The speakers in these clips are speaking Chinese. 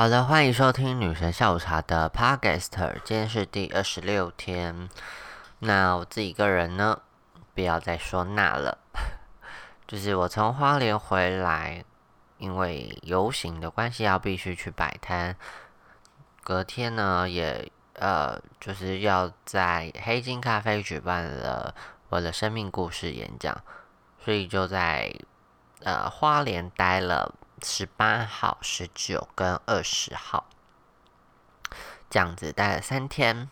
好的，欢迎收听女神下午茶的 Podcast，今天是第二十六天。那我自己个人呢，不要再说那了，就是我从花莲回来，因为游行的关系，要必须去摆摊。隔天呢，也呃，就是要在黑金咖啡举办了我的生命故事演讲，所以就在呃花莲待了。十八号、十九跟二十号，这样子待了三天。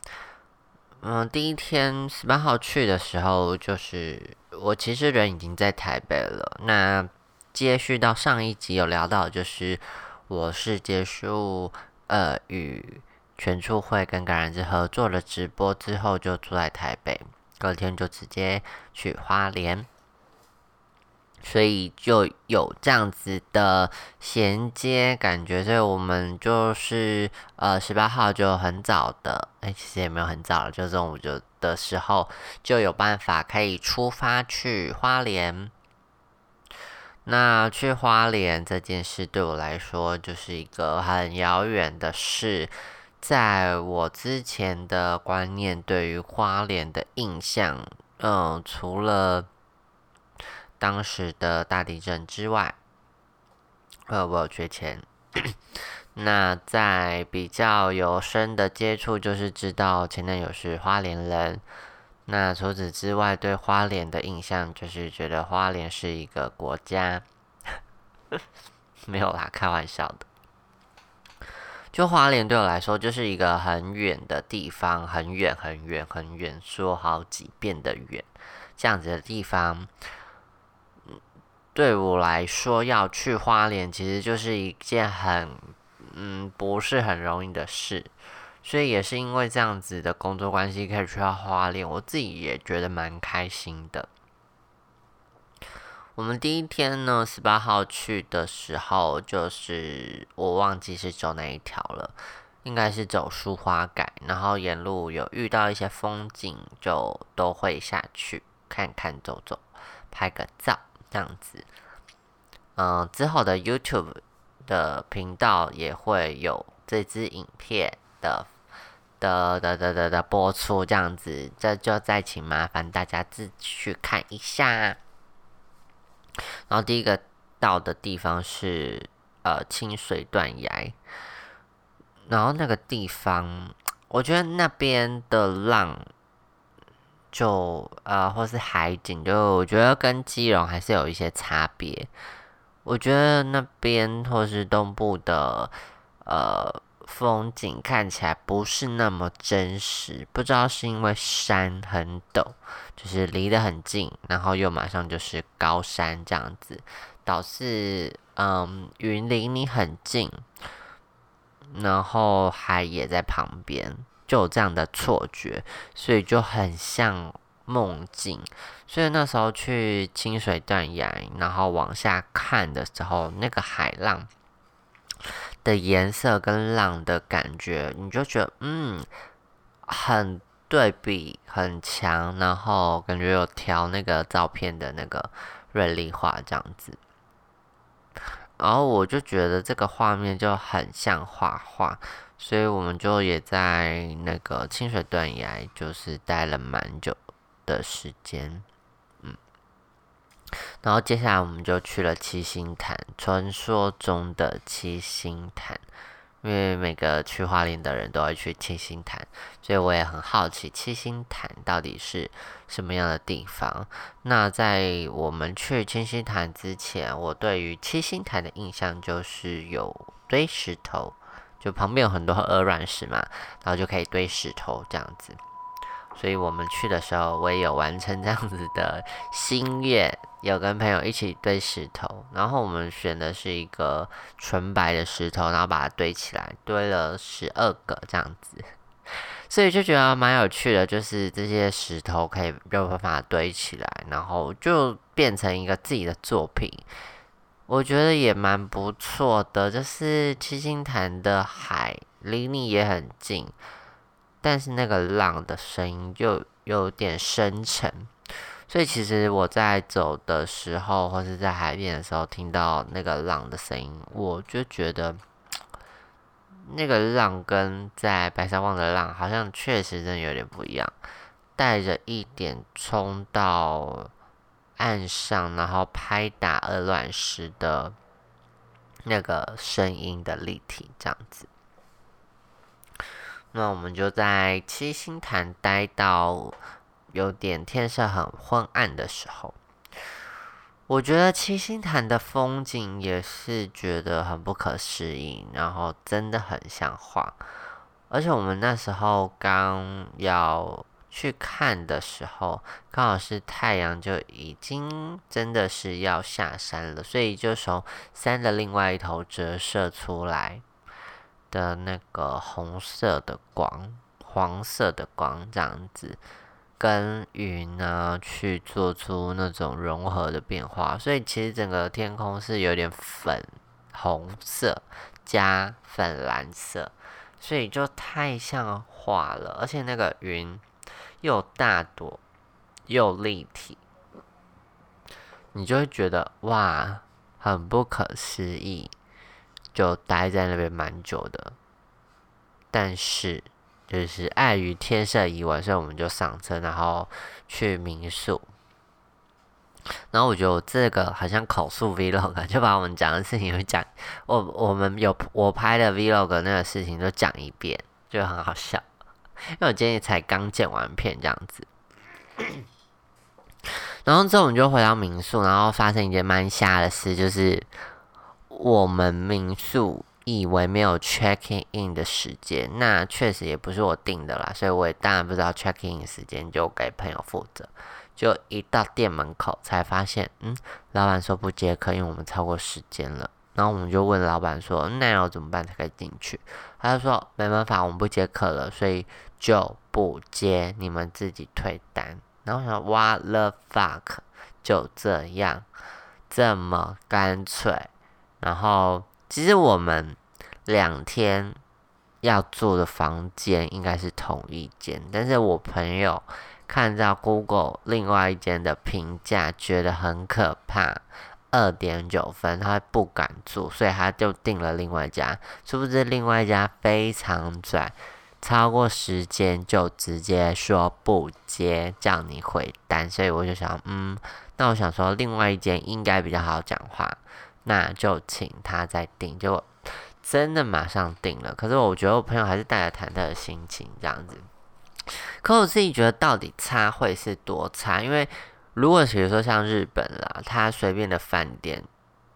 嗯，第一天十八号去的时候，就是我其实人已经在台北了。那接续到上一集有聊到，就是我是结束呃与全处会跟感染之合作的直播之后，就住在台北，隔天就直接去花莲。所以就有这样子的衔接感觉，所以我们就是呃十八号就很早的，哎，其实也没有很早了，就中午就的时候就有办法可以出发去花莲。那去花莲这件事对我来说就是一个很遥远的事，在我之前的观念对于花莲的印象，嗯，除了。当时的大地震之外，呃，我有缺钱。那在比较有深的接触，就是知道前男友是花莲人。那除此之外，对花莲的印象就是觉得花莲是一个国家。没有啦，开玩笑的。就花莲对我来说，就是一个很远的地方，很远很远很远，说好几遍的远，这样子的地方。对我来说，要去花莲其实就是一件很，嗯，不是很容易的事，所以也是因为这样子的工作关系，可以去到花莲，我自己也觉得蛮开心的。我们第一天呢，十八号去的时候，就是我忘记是走哪一条了，应该是走书花改，然后沿路有遇到一些风景，就都会下去看看走走，拍个照。这样子，嗯，之后的 YouTube 的频道也会有这支影片的的的的的的播出，这样子，这就再请麻烦大家自己去看一下。然后第一个到的地方是呃清水断崖，然后那个地方，我觉得那边的浪。就呃，或是海景，就我觉得跟基隆还是有一些差别。我觉得那边或是东部的呃风景看起来不是那么真实，不知道是因为山很陡，就是离得很近，然后又马上就是高山这样子，导致嗯云离你很近，然后海也在旁边。就有这样的错觉，所以就很像梦境。所以那时候去清水断崖，然后往下看的时候，那个海浪的颜色跟浪的感觉，你就觉得嗯，很对比很强，然后感觉有调那个照片的那个锐利化这样子。然后我就觉得这个画面就很像画画。所以我们就也在那个清水断崖，就是待了蛮久的时间，嗯，然后接下来我们就去了七星潭，传说中的七星潭，因为每个去花莲的人都会去七星潭，所以我也很好奇七星潭到底是什么样的地方。那在我们去七星潭之前，我对于七星潭的印象就是有堆石头。就旁边有很多鹅卵石嘛，然后就可以堆石头这样子。所以我们去的时候，我也有完成这样子的心愿，有跟朋友一起堆石头。然后我们选的是一个纯白的石头，然后把它堆起来，堆了十二个这样子。所以就觉得蛮有趣的，就是这些石头可以有办法堆起来，然后就变成一个自己的作品。我觉得也蛮不错的，就是七星潭的海离你也很近，但是那个浪的声音就有点深沉，所以其实我在走的时候或是在海边的时候听到那个浪的声音，我就觉得那个浪跟在白沙湾的浪好像确实真的有点不一样，带着一点冲到岸上，然后拍打鹅卵石的那个声音的立体这样子。那我们就在七星潭待到有点天色很昏暗的时候。我觉得七星潭的风景也是觉得很不可思议，然后真的很像画。而且我们那时候刚要去看的时候，刚好是太阳就已经真的是要下山了，所以就从山的另外一头折射出来的那个红色的光、黄色的光这样子。跟云呢去做出那种融合的变化，所以其实整个天空是有点粉红色加粉蓝色，所以就太像画了。而且那个云又大朵又立体，你就会觉得哇，很不可思议，就待在那边蛮久的。但是。就是碍于天色已晚，所以我们就上车，然后去民宿。然后我觉得我这个好像口述 vlog，就把我们讲的事情讲，我我们有我拍的 vlog 那个事情都讲一遍，就很好笑。因为我今天才刚剪完片这样子。然后之后我们就回到民宿，然后发生一件蛮瞎的事，就是我们民宿。以为没有 check in 的时间，那确实也不是我定的啦，所以我也当然不知道 check in 时间，就给朋友负责。就一到店门口才发现，嗯，老板说不接客，因为我们超过时间了。然后我们就问老板说，那要怎么办才可以进去？他就说没办法，我们不接客了，所以就不接，你们自己退单。然后我想，what the fuck？就这样，这么干脆，然后。其实我们两天要住的房间应该是同一间，但是我朋友看到 Google 另外一间的评价，觉得很可怕，二点九分，他不敢住，所以他就订了另外一家。殊不知另外一家非常拽，超过时间就直接说不接，叫你回单。所以我就想，嗯，那我想说另外一间应该比较好讲话。那就请他再订，结果真的马上订了。可是我觉得我朋友还是带着忐忑的心情这样子。可我自己觉得到底差会是多差？因为如果比如说像日本啦，他随便的饭店，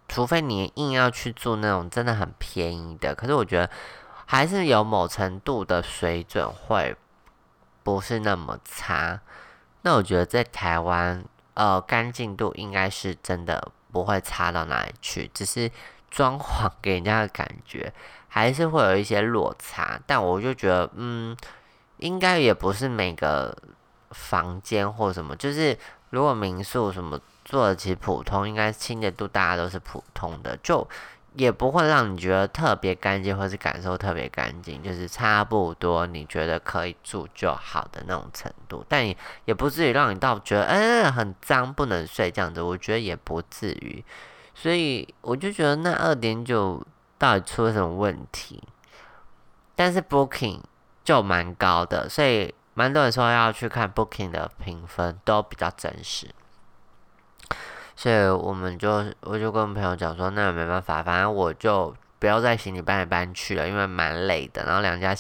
除非你硬要去住那种真的很便宜的，可是我觉得还是有某程度的水准会不是那么差。那我觉得在台湾，呃，干净度应该是真的。不会差到哪里去，只是装潢给人家的感觉还是会有一些落差。但我就觉得，嗯，应该也不是每个房间或什么，就是如果民宿什么做的其实普通，应该清洁度大家都是普通的，就。也不会让你觉得特别干净，或是感受特别干净，就是差不多你觉得可以住就好的那种程度，但也也不至于让你到觉得嗯很脏不能睡这样子，我觉得也不至于，所以我就觉得那二点九到底出了什么问题？但是 Booking 就蛮高的，所以蛮多人说要去看 Booking 的评分都比较真实。所以我们就，我就跟朋友讲说，那没办法，反正我就不要再行李搬来搬去了，因为蛮累的。然后两家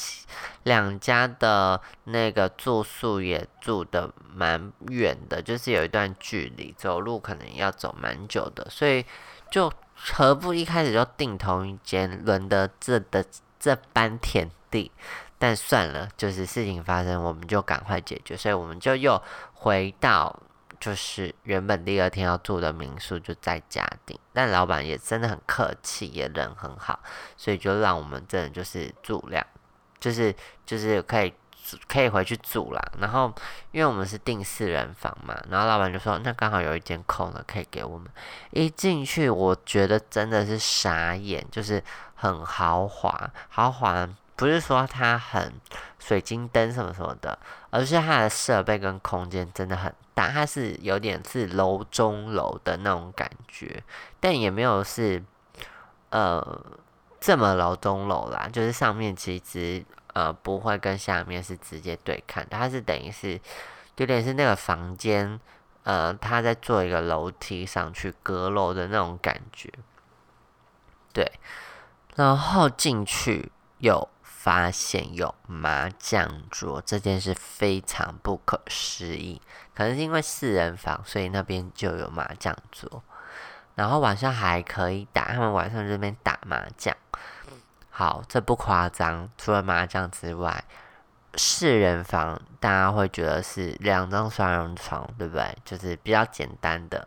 两家的那个住宿也住的蛮远的，就是有一段距离，走路可能要走蛮久的。所以就何不一开始就订同一间，轮得这的这般田地？但算了，就是事情发生，我们就赶快解决。所以我们就又回到。就是原本第二天要住的民宿就在家订，但老板也真的很客气，也人很好，所以就让我们真的就是住两，就是就是可以可以回去住啦。然后因为我们是订四人房嘛，然后老板就说那刚好有一间空了，可以给我们。一进去，我觉得真的是傻眼，就是很豪华，豪华不是说它很水晶灯什么什么的，而是它的设备跟空间真的很大。它是有点是楼中楼的那种感觉，但也没有是呃这么楼中楼啦，就是上面其实呃不会跟下面是直接对看，它是等于是有点是那个房间，呃，他在做一个楼梯上去阁楼的那种感觉。对，然后进去有发现有麻将桌，这件事非常不可思议。可能是因为四人房，所以那边就有麻将桌。然后晚上还可以打，他们晚上这边打麻将。好，这不夸张。除了麻将之外，四人房大家会觉得是两张双人床，对不对？就是比较简单的，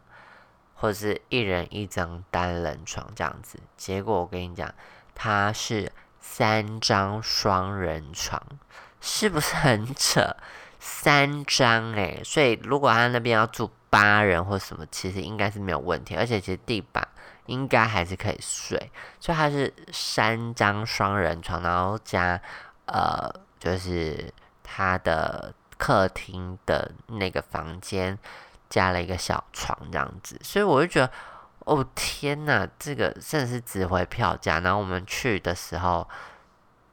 或者是一人一张单人床这样子。结果我跟你讲，它是三张双人床，是不是很扯？三张诶，所以如果他那边要住八人或什么，其实应该是没有问题，而且其实地板应该还是可以睡。所以它是三张双人床，然后加呃，就是他的客厅的那个房间加了一个小床这样子，所以我就觉得，哦天呐，这个真的是值回票价。然后我们去的时候。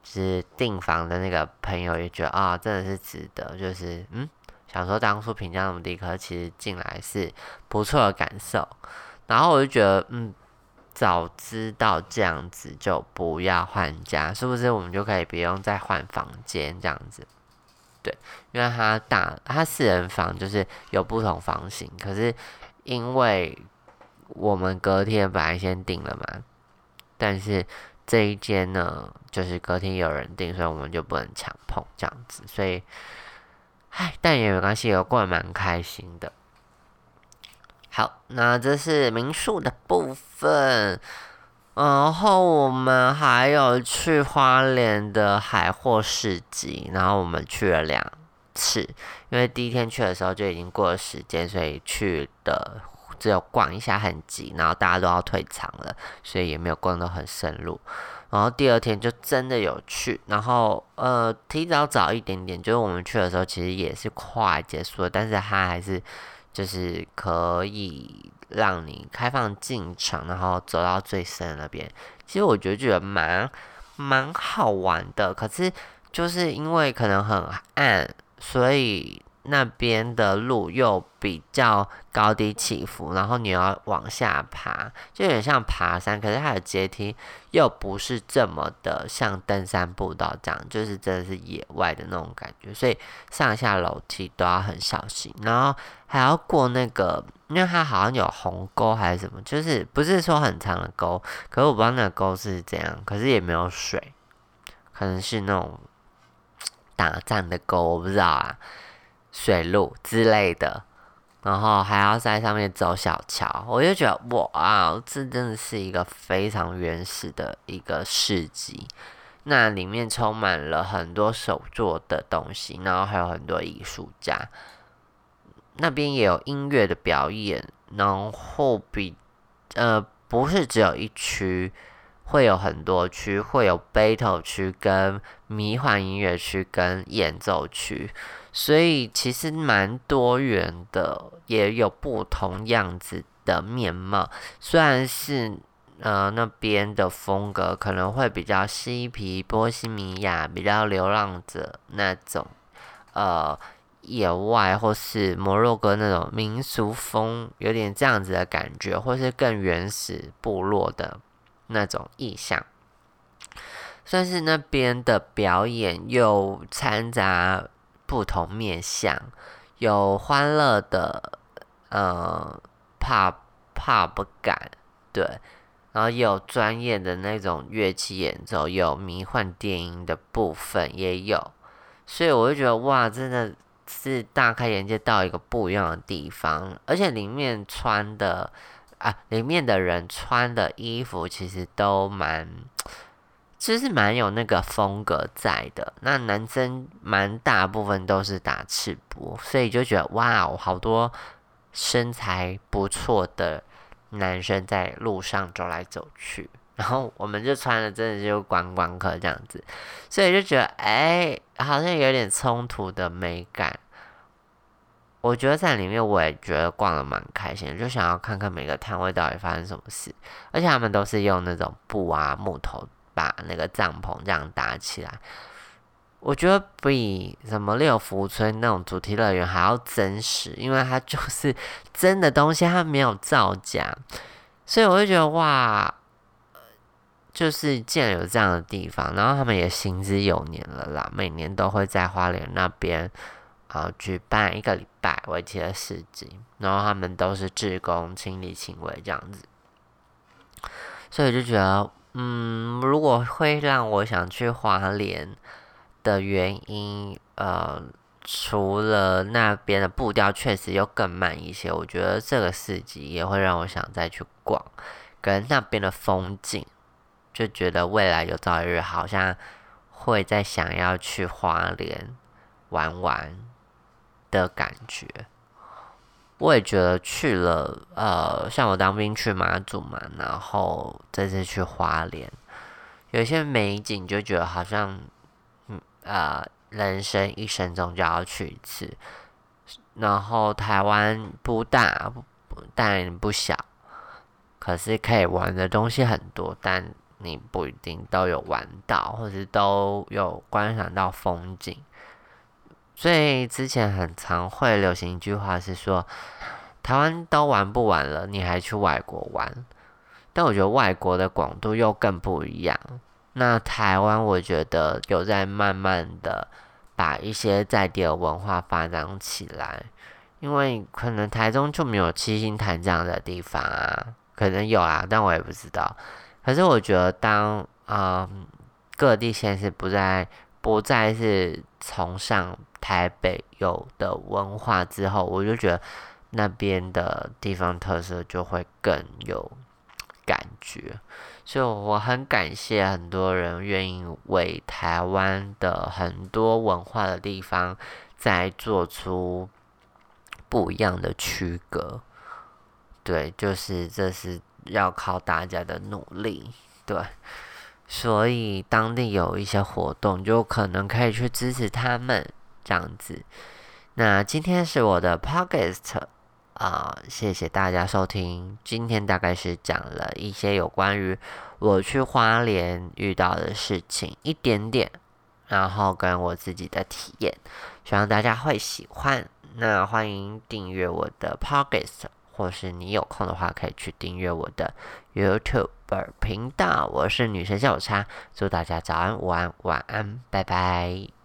是订房的那个朋友也觉得啊，真的是值得，就是嗯，想说当初评价那么低，可其实进来是不错的感受。然后我就觉得，嗯，早知道这样子就不要换家，是不是？我们就可以不用再换房间这样子。对，因为它大，它四人房就是有不同房型，可是因为我们隔天本来先订了嘛，但是。这一间呢，就是隔天有人订，所以我们就不能强碰这样子。所以，唉，但也没关系，我过得蛮开心的。好，那这是民宿的部分，然后我们还有去花莲的海货市集，然后我们去了两次，因为第一天去的时候就已经过了时间，所以去的。只有逛一下很急，然后大家都要退场了，所以也没有逛得很深入。然后第二天就真的有去，然后呃提早早一点点，就是我们去的时候其实也是快结束了，但是它还是就是可以让你开放进场，然后走到最深那边。其实我觉得觉得蛮蛮好玩的，可是就是因为可能很暗，所以。那边的路又比较高低起伏，然后你要往下爬，就有点像爬山。可是它的阶梯又不是这么的像登山步道这样，就是真的是野外的那种感觉。所以上下楼梯都要很小心，然后还要过那个，因为它好像有鸿沟还是什么，就是不是说很长的沟，可是我不知道那个沟是怎样，可是也没有水，可能是那种打仗的沟，我不知道啊。水路之类的，然后还要在上面走小桥，我就觉得哇，这真的是一个非常原始的一个市集。那里面充满了很多手做的东西，然后还有很多艺术家。那边也有音乐的表演，然后比呃不是只有一区。会有很多区，会有 battle 区、跟迷幻音乐区、跟演奏区，所以其实蛮多元的，也有不同样子的面貌。虽然是呃那边的风格可能会比较嬉皮、波西米亚，比较流浪者那种，呃野外或是摩洛哥那种民俗风，有点这样子的感觉，或是更原始部落的。那种意象，算是那边的表演又掺杂不同面相，有欢乐的，呃，怕怕不敢对，然后有专业的那种乐器演奏，有迷幻电音的部分也有，所以我就觉得哇，真的是大开眼界，到一个不一样的地方，而且里面穿的。啊，里面的人穿的衣服其实都蛮，其实蛮有那个风格在的。那男生蛮大部分都是打赤膊，所以就觉得哇哦，好多身材不错的男生在路上走来走去。然后我们就穿的真的就观光客这样子，所以就觉得哎，好像有点冲突的美感。我觉得在里面，我也觉得逛的蛮开心，就想要看看每个摊位到底发生什么事。而且他们都是用那种布啊、木头把那个帐篷这样搭起来。我觉得比什么六福村那种主题乐园还要真实，因为它就是真的东西，它没有造假，所以我就觉得哇，就是既然有这样的地方，然后他们也行之有年了啦，每年都会在花莲那边啊举办一个礼拜为期的市集，然后他们都是志工亲力亲为这样子，所以就觉得，嗯，如果会让我想去花莲。的原因，呃，除了那边的步调确实又更慢一些，我觉得这个市集也会让我想再去逛，跟那边的风景，就觉得未来有朝一日好像会再想要去花莲玩玩的感觉。我也觉得去了，呃，像我当兵去马祖嘛，然后这次去花莲，有些美景就觉得好像。嗯呃，人生一生中就要去一次。然后台湾不大，但不小，可是可以玩的东西很多，但你不一定都有玩到，或者都有观赏到风景。所以之前很常会流行一句话是说，台湾都玩不完了，你还去外国玩？但我觉得外国的广度又更不一样。那台湾，我觉得有在慢慢的把一些在地的文化发展起来，因为可能台中就没有七星潭这样的地方啊，可能有啊，但我也不知道。可是我觉得，当啊各地县市不再不再是崇尚台北有的文化之后，我就觉得那边的地方特色就会更有感觉。就我很感谢很多人愿意为台湾的很多文化的地方再做出不一样的区隔，对，就是这是要靠大家的努力，对，所以当地有一些活动，就可能可以去支持他们这样子。那今天是我的 podcast。啊，谢谢大家收听。今天大概是讲了一些有关于我去花莲遇到的事情，一点点，然后跟我自己的体验，希望大家会喜欢。那欢迎订阅我的 podcast，或是你有空的话可以去订阅我的 YouTube 频道。我是女神下午茶，祝大家早安、午安、晚安，拜拜。